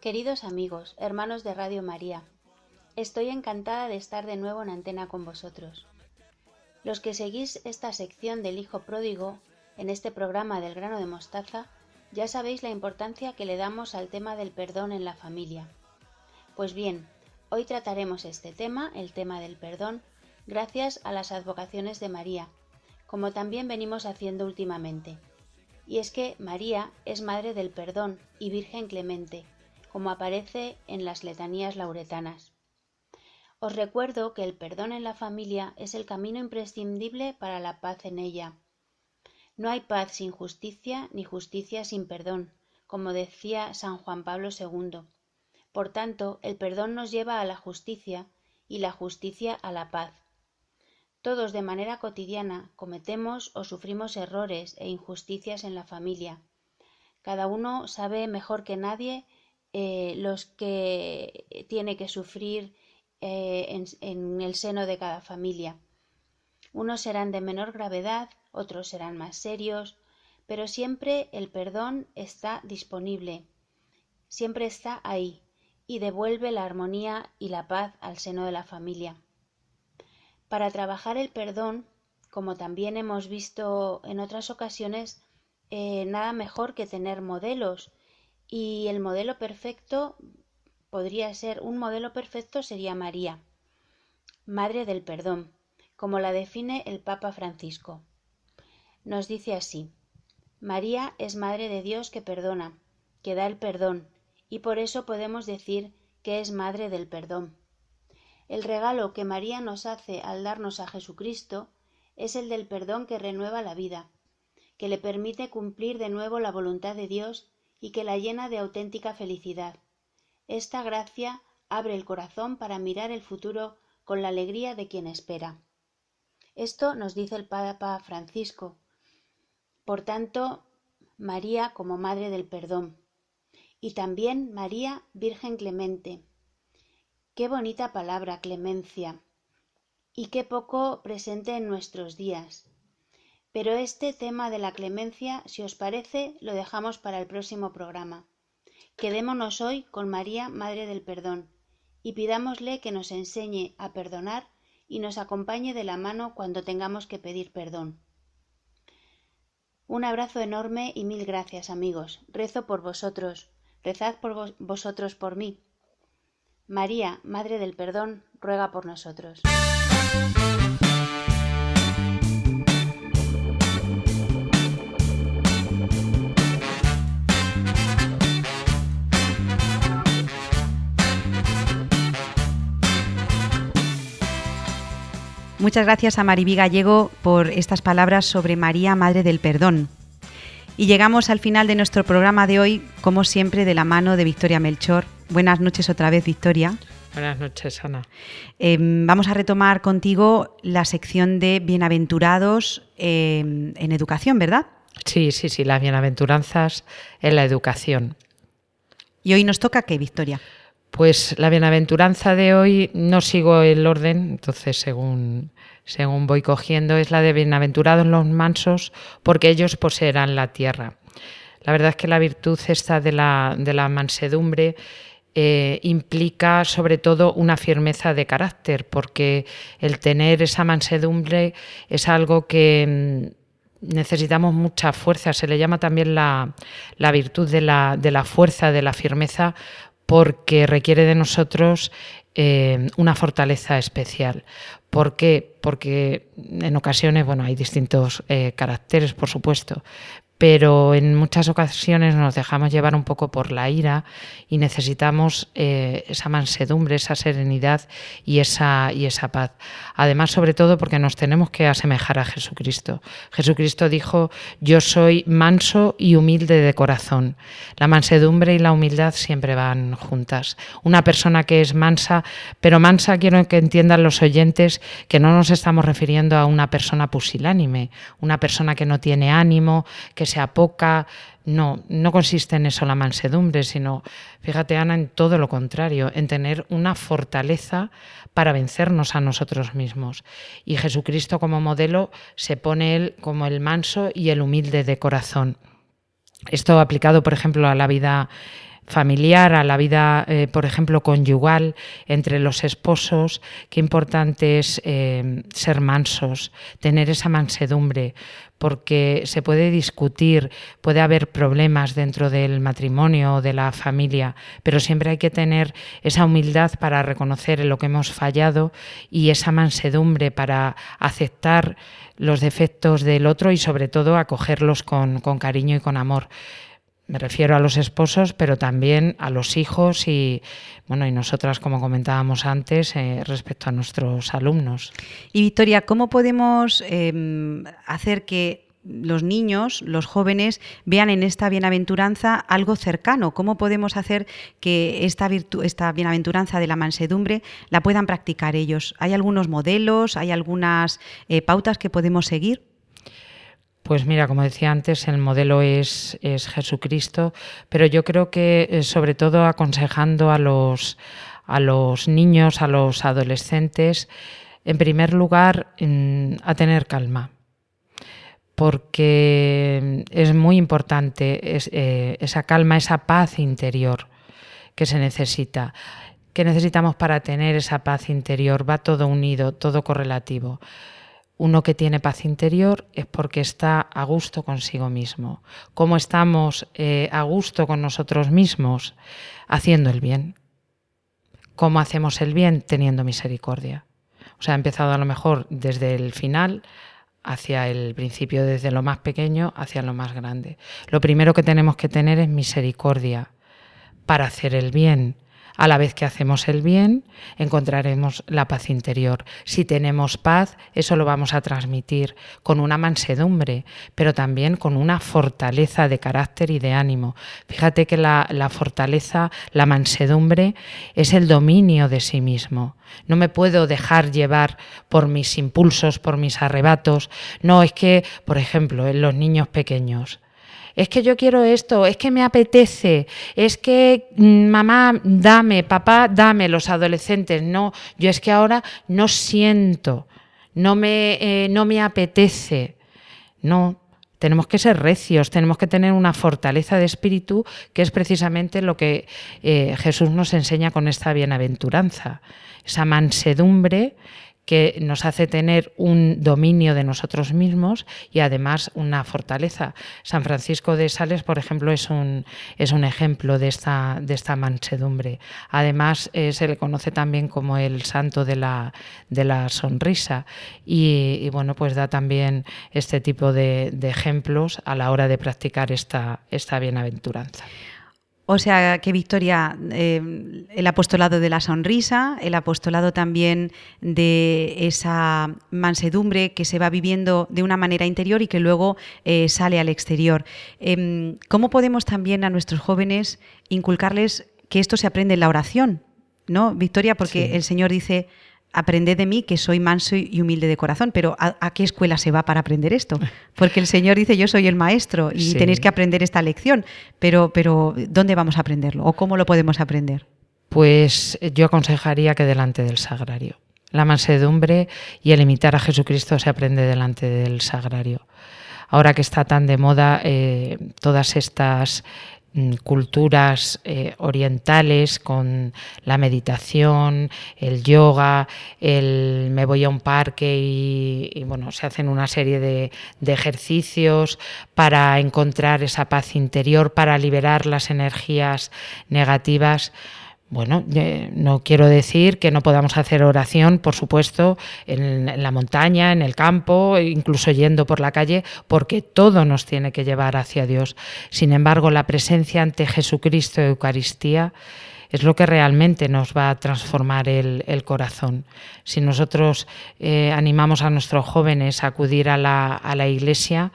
Queridos amigos, hermanos de Radio María, estoy encantada de estar de nuevo en antena con vosotros. Los que seguís esta sección del Hijo Pródigo en este programa del grano de mostaza, ya sabéis la importancia que le damos al tema del perdón en la familia. Pues bien, hoy trataremos este tema, el tema del perdón, gracias a las advocaciones de María, como también venimos haciendo últimamente. Y es que María es Madre del Perdón y Virgen Clemente, como aparece en las letanías lauretanas. Os recuerdo que el perdón en la familia es el camino imprescindible para la paz en ella. No hay paz sin justicia ni justicia sin perdón, como decía San Juan Pablo II. Por tanto, el perdón nos lleva a la justicia y la justicia a la paz. Todos de manera cotidiana cometemos o sufrimos errores e injusticias en la familia. Cada uno sabe mejor que nadie eh, los que tiene que sufrir eh, en, en el seno de cada familia. Unos serán de menor gravedad, otros serán más serios, pero siempre el perdón está disponible, siempre está ahí y devuelve la armonía y la paz al seno de la familia. Para trabajar el perdón, como también hemos visto en otras ocasiones, eh, nada mejor que tener modelos y el modelo perfecto podría ser un modelo perfecto sería María, Madre del Perdón, como la define el Papa Francisco. Nos dice así María es Madre de Dios que perdona, que da el perdón, y por eso podemos decir que es Madre del Perdón. El regalo que María nos hace al darnos a Jesucristo es el del perdón que renueva la vida, que le permite cumplir de nuevo la voluntad de Dios y que la llena de auténtica felicidad. Esta gracia abre el corazón para mirar el futuro con la alegría de quien espera. Esto nos dice el Papa Francisco. Por tanto, María como Madre del Perdón. Y también María Virgen Clemente. Qué bonita palabra, clemencia. Y qué poco presente en nuestros días. Pero este tema de la clemencia, si os parece, lo dejamos para el próximo programa. Quedémonos hoy con María, Madre del Perdón, y pidámosle que nos enseñe a perdonar y nos acompañe de la mano cuando tengamos que pedir perdón. Un abrazo enorme y mil gracias amigos. Rezo por vosotros. Rezad por vos- vosotros por mí. María, Madre del Perdón, ruega por nosotros. Muchas gracias a Maribí Gallego por estas palabras sobre María, Madre del Perdón. Y llegamos al final de nuestro programa de hoy, como siempre, de la mano de Victoria Melchor. Buenas noches otra vez, Victoria. Buenas noches, Ana. Eh, vamos a retomar contigo la sección de bienaventurados eh, en educación, ¿verdad? Sí, sí, sí, las bienaventuranzas en la educación. Y hoy nos toca qué, Victoria. Pues la bienaventuranza de hoy no sigo el orden, entonces según, según voy cogiendo es la de bienaventurados los mansos, porque ellos poseerán la tierra. La verdad es que la virtud esta de la, de la mansedumbre eh, implica sobre todo una firmeza de carácter, porque el tener esa mansedumbre es algo que mm, necesitamos mucha fuerza, se le llama también la, la virtud de la, de la fuerza, de la firmeza, porque requiere de nosotros eh, una fortaleza especial. ¿Por qué? Porque en ocasiones, bueno, hay distintos eh, caracteres, por supuesto, pero en muchas ocasiones nos dejamos llevar un poco por la ira y necesitamos eh, esa mansedumbre, esa serenidad y esa, y esa paz. Además, sobre todo porque nos tenemos que asemejar a Jesucristo. Jesucristo dijo, yo soy manso y humilde de corazón. La mansedumbre y la humildad siempre van juntas. Una persona que es mansa, pero mansa quiero que entiendan los oyentes que no nos estamos refiriendo a una persona pusilánime, una persona que no tiene ánimo, que sea poca. No, no consiste en eso la mansedumbre, sino, fíjate Ana, en todo lo contrario, en tener una fortaleza para vencernos a nosotros mismos. Y Jesucristo como modelo se pone él como el manso y el humilde de corazón. Esto aplicado, por ejemplo, a la vida familiar, a la vida, eh, por ejemplo, conyugal entre los esposos, qué importante es eh, ser mansos, tener esa mansedumbre, porque se puede discutir, puede haber problemas dentro del matrimonio o de la familia, pero siempre hay que tener esa humildad para reconocer lo que hemos fallado y esa mansedumbre para aceptar los defectos del otro y sobre todo acogerlos con cariño y con amor. Me refiero a los esposos, pero también a los hijos y bueno, y nosotras, como comentábamos antes, eh, respecto a nuestros alumnos. Y Victoria, ¿cómo podemos eh, hacer que los niños, los jóvenes, vean en esta bienaventuranza algo cercano? ¿Cómo podemos hacer que esta, virtu esta bienaventuranza de la mansedumbre la puedan practicar ellos? ¿Hay algunos modelos, hay algunas eh, pautas que podemos seguir? Pues mira, como decía antes, el modelo es, es Jesucristo, pero yo creo que eh, sobre todo aconsejando a los, a los niños, a los adolescentes, en primer lugar, a tener calma, porque es muy importante eh, esa calma, esa paz interior que se necesita. ¿Qué necesitamos para tener esa paz interior? Va todo unido, todo correlativo. Uno que tiene paz interior es porque está a gusto consigo mismo. ¿Cómo estamos eh, a gusto con nosotros mismos? Haciendo el bien. ¿Cómo hacemos el bien? Teniendo misericordia. O sea, ha empezado a lo mejor desde el final hacia el principio, desde lo más pequeño hacia lo más grande. Lo primero que tenemos que tener es misericordia para hacer el bien. A la vez que hacemos el bien, encontraremos la paz interior. Si tenemos paz, eso lo vamos a transmitir con una mansedumbre, pero también con una fortaleza de carácter y de ánimo. Fíjate que la, la fortaleza, la mansedumbre, es el dominio de sí mismo. No me puedo dejar llevar por mis impulsos, por mis arrebatos. No, es que, por ejemplo, en los niños pequeños, es que yo quiero esto, es que me apetece, es que mamá, dame, papá, dame, los adolescentes, no, yo es que ahora no siento, no me, eh, no me apetece. No, tenemos que ser recios, tenemos que tener una fortaleza de espíritu, que es precisamente lo que eh, Jesús nos enseña con esta bienaventuranza, esa mansedumbre que nos hace tener un dominio de nosotros mismos y además una fortaleza. San Francisco de Sales, por ejemplo, es un, es un ejemplo de esta, de esta mansedumbre. Además, eh, se le conoce también como el santo de la, de la sonrisa y, y, bueno, pues da también este tipo de, de ejemplos a la hora de practicar esta, esta bienaventuranza. O sea que Victoria, eh, el apostolado de la sonrisa, el apostolado también de esa mansedumbre que se va viviendo de una manera interior y que luego eh, sale al exterior. Eh, ¿Cómo podemos también a nuestros jóvenes inculcarles que esto se aprende en la oración? ¿No, Victoria? Porque Sí. el Señor dice, aprended de mí que soy manso y humilde de corazón, pero ¿a, a qué escuela se va para aprender esto? Porque el Señor dice, yo soy el maestro y Sí. tenéis que aprender esta lección, pero, pero ¿dónde vamos a aprenderlo? ¿O cómo lo podemos aprender? Pues eh, yo aconsejaría que delante del sagrario. La mansedumbre y el imitar a Jesucristo se aprende delante del sagrario. Ahora que está tan de moda eh, todas estas culturas eh, orientales con la meditación, el yoga, el me voy a un parque y, y, bueno, se hacen una serie de, de ejercicios para encontrar esa paz interior, para liberar las energías negativas. Bueno, no quiero decir que no podamos hacer oración, por supuesto, en, la montaña, en el campo, incluso yendo por la calle, porque todo nos tiene que llevar hacia Dios. Sin embargo, la presencia ante Jesucristo, Eucaristía, es lo que realmente nos va a transformar el, corazón. Si nosotros eh, animamos a nuestros jóvenes a acudir a la iglesia,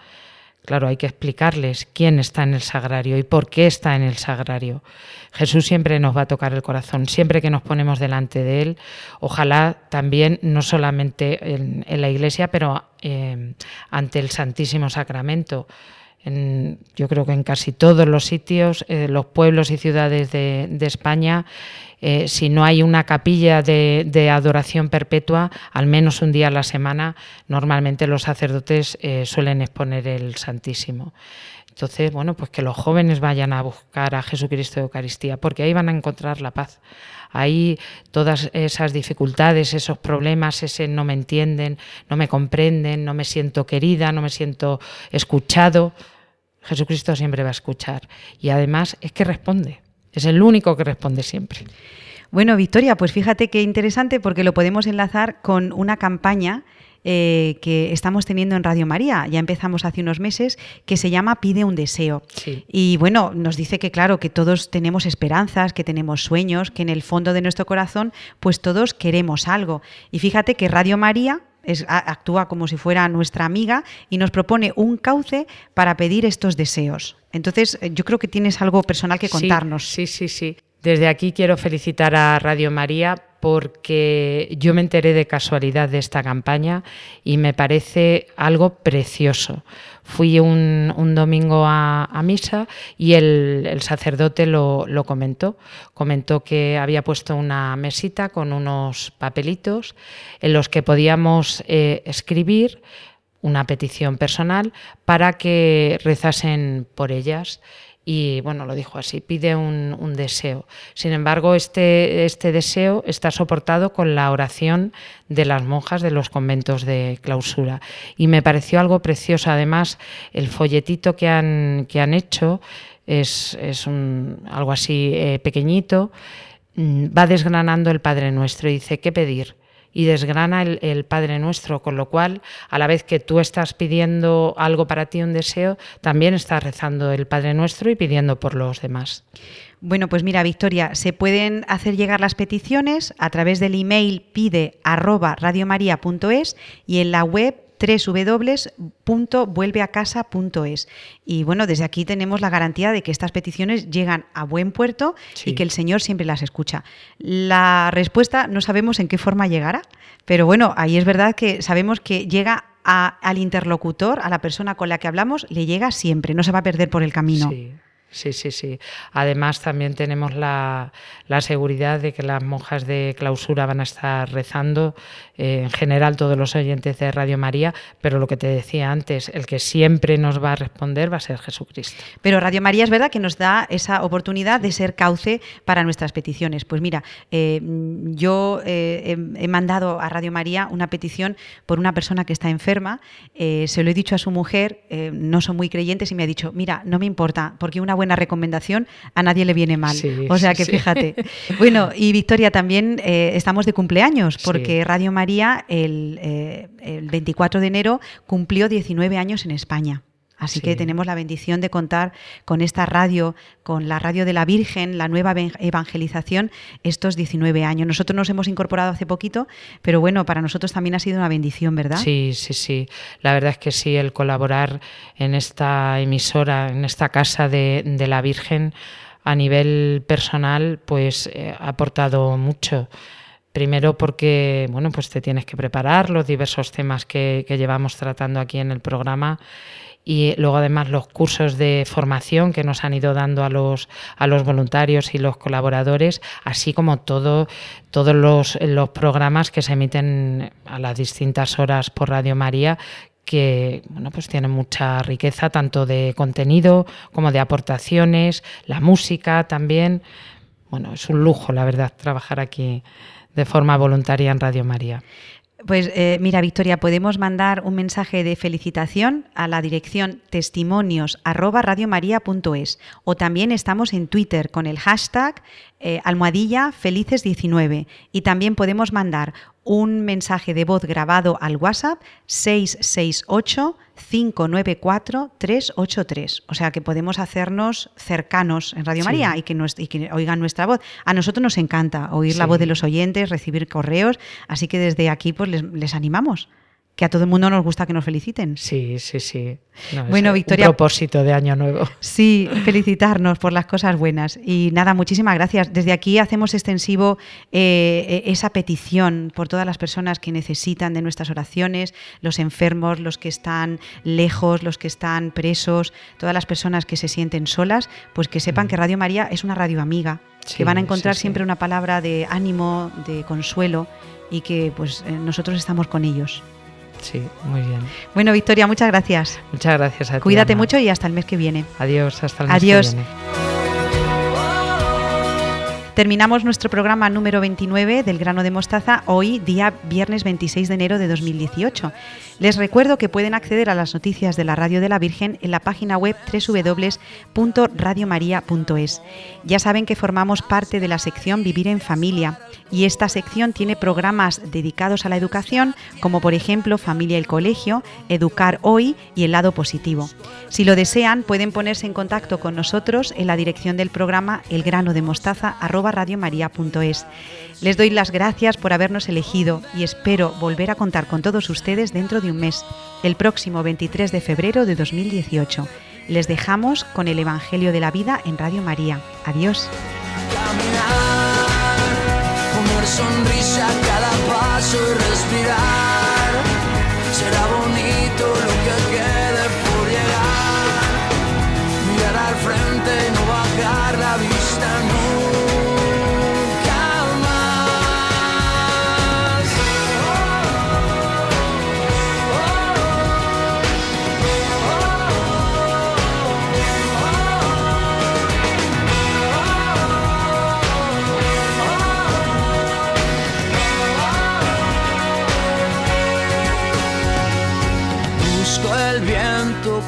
Claro, hay que explicarles quién está en el sagrario y por qué está en el sagrario. Jesús siempre nos va a tocar el corazón, siempre que nos ponemos delante de Él. Ojalá también, no solamente en, la iglesia, pero eh, ante el Santísimo Sacramento. En, yo creo que en casi todos los sitios, eh, los pueblos y ciudades de, de España, eh, si no hay una capilla de, adoración perpetua, al menos un día a la semana, normalmente los sacerdotes eh, suelen exponer el Santísimo. Entonces, bueno, pues que los jóvenes vayan a buscar a Jesucristo de Eucaristía, porque ahí van a encontrar la paz. Ahí todas esas dificultades, esos problemas, ese no me entienden, no me comprenden, no me siento querida, no me siento escuchado, Jesucristo siempre va a escuchar. Y además es que responde. Es el único que responde siempre. Bueno, Victoria, pues fíjate qué interesante porque lo podemos enlazar con una campaña eh, que estamos teniendo en Radio María, ya empezamos hace unos meses, que se llama Pide un deseo. Sí. Y bueno, nos dice que claro, que todos tenemos esperanzas, que tenemos sueños, que en el fondo de nuestro corazón, pues todos queremos algo. Y fíjate que Radio María es, actúa como si fuera nuestra amiga y nos propone un cauce para pedir estos deseos. Entonces, yo creo que tienes algo personal que contarnos. Sí, sí, sí. sí. Desde aquí quiero felicitar a Radio María porque yo me enteré de casualidad de esta campaña y me parece algo precioso. Fui un, un domingo a, misa y el, sacerdote lo, lo, comentó. Comentó que había puesto una mesita con unos papelitos en los que podíamos eh, escribir una petición personal para que rezasen por ellas y bueno, lo dijo así, pide un, deseo. Sin embargo, este, este deseo está soportado con la oración de las monjas de los conventos de clausura. Y me pareció algo precioso. Además, el folletito que han, que han hecho es, es algo así eh, pequeñito, mm, va desgranando el Padre Nuestro y dice, ¿qué pedir? Y desgrana el, Padre Nuestro, con lo cual, a la vez que tú estás pidiendo algo para ti, un deseo, también estás rezando el Padre Nuestro y pidiendo por los demás. Bueno, pues mira, Victoria, se pueden hacer llegar las peticiones a través del email pide arroba radiomaria.es y en la web www.vuelveacasa.es. Y bueno, desde aquí tenemos la garantía de que estas peticiones llegan a buen puerto sí. y que el Señor siempre las escucha. La respuesta no sabemos en qué forma llegará, pero bueno, ahí es verdad que sabemos que llega a, al interlocutor, a la persona con la que hablamos, le llega siempre, no se va a perder por el camino. Sí. Sí, sí, sí. Además, también tenemos la, la seguridad de que las monjas de clausura van a estar rezando, eh, en general todos los oyentes de Radio María, pero lo que te decía antes, el que siempre nos va a responder va a ser Jesucristo. Pero Radio María es verdad que nos da esa oportunidad de ser cauce para nuestras peticiones. Pues mira, eh, yo eh, he, he mandado a Radio María una petición por una persona que está enferma, se lo he dicho a su mujer, no son muy creyentes y me ha dicho, mira, no me importa, porque una buena recomendación a nadie le viene mal. Sí, o sea que sí. fíjate. Bueno, y Victoria, también estamos de cumpleaños, porque Sí. Radio María el, eh, el 24 de enero cumplió 19 años en España. Así que tenemos la bendición de contar con esta radio, con la radio de la Virgen, la nueva evan- evangelización, estos 19 años. Nosotros nos hemos incorporado hace poquito, pero bueno, para nosotros también ha sido una bendición, ¿verdad? Sí, sí, sí. La verdad es que sí, el colaborar en esta emisora, en esta casa de, de la Virgen, a nivel personal, pues eh, ha aportado mucho. Primero porque, bueno, pues te tienes que preparar los diversos temas que, llevamos tratando aquí en el programa y luego además los cursos de formación que nos han ido dando a los, a los voluntarios y los colaboradores, así como todo, todos los, los programas que se emiten a las distintas horas por Radio María que bueno pues tienen mucha riqueza tanto de contenido como de aportaciones, la música también. Bueno, es un lujo, la verdad, trabajar aquí de forma voluntaria en Radio María. Pues eh, mira, Victoria, podemos mandar un mensaje de felicitación a la dirección testimonios arroba radiomaria.es o también estamos en Twitter con el hashtag eh, almohadilla felices19 y también podemos mandar un mensaje de voz grabado al WhatsApp 668 594 383. O sea que podemos hacernos cercanos en Radio Sí. María y que, nos- y que oigan nuestra voz. A nosotros nos encanta oír la voz de los oyentes, recibir correos, así que desde aquí pues les, les animamos. Que a todo el mundo nos gusta que nos feliciten. Sí, sí, sí. No, es Bueno, un Victoria- propósito de año nuevo. Sí, felicitarnos por las cosas buenas. Y nada, muchísimas gracias. Desde aquí hacemos extensivo eh, esa petición por todas las personas que necesitan de nuestras oraciones, los enfermos, los que están lejos, los que están presos, todas las personas que se sienten solas, pues que sepan que Radio María es una radio amiga, Sí, que van a encontrar sí, sí. siempre una palabra de ánimo, de consuelo y que pues eh, nosotros estamos con ellos. Sí, muy bien. Bueno, Victoria, muchas gracias. Muchas gracias a ti. Cuídate Ana. mucho y hasta el mes que viene. Adiós, hasta el mes Adiós. que viene. Terminamos nuestro programa número 29 del grano de mostaza hoy, día viernes 26 de enero de 2018. Les recuerdo que pueden acceder a las noticias de la Radio de la Virgen en la página web www.radiomaria.es. Ya saben que formamos parte de la sección Vivir en Familia y esta sección tiene programas dedicados a la educación, como por ejemplo Familia y el Colegio, Educar Hoy y El Lado Positivo. Si lo desean, pueden ponerse en contacto con nosotros en la dirección del programa elgranodemostaza@radiomaria.es. Les doy las gracias por habernos elegido y espero volver a contar con todos ustedes dentro de un mes, el próximo 23 de febrero de 2018. Les dejamos con el Evangelio de la Vida en Radio María. Adiós.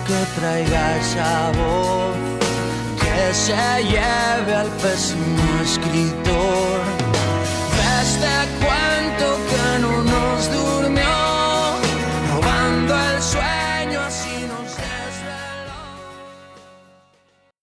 que traiga sabor, que se lleve al pésimo escritor. Desde cuando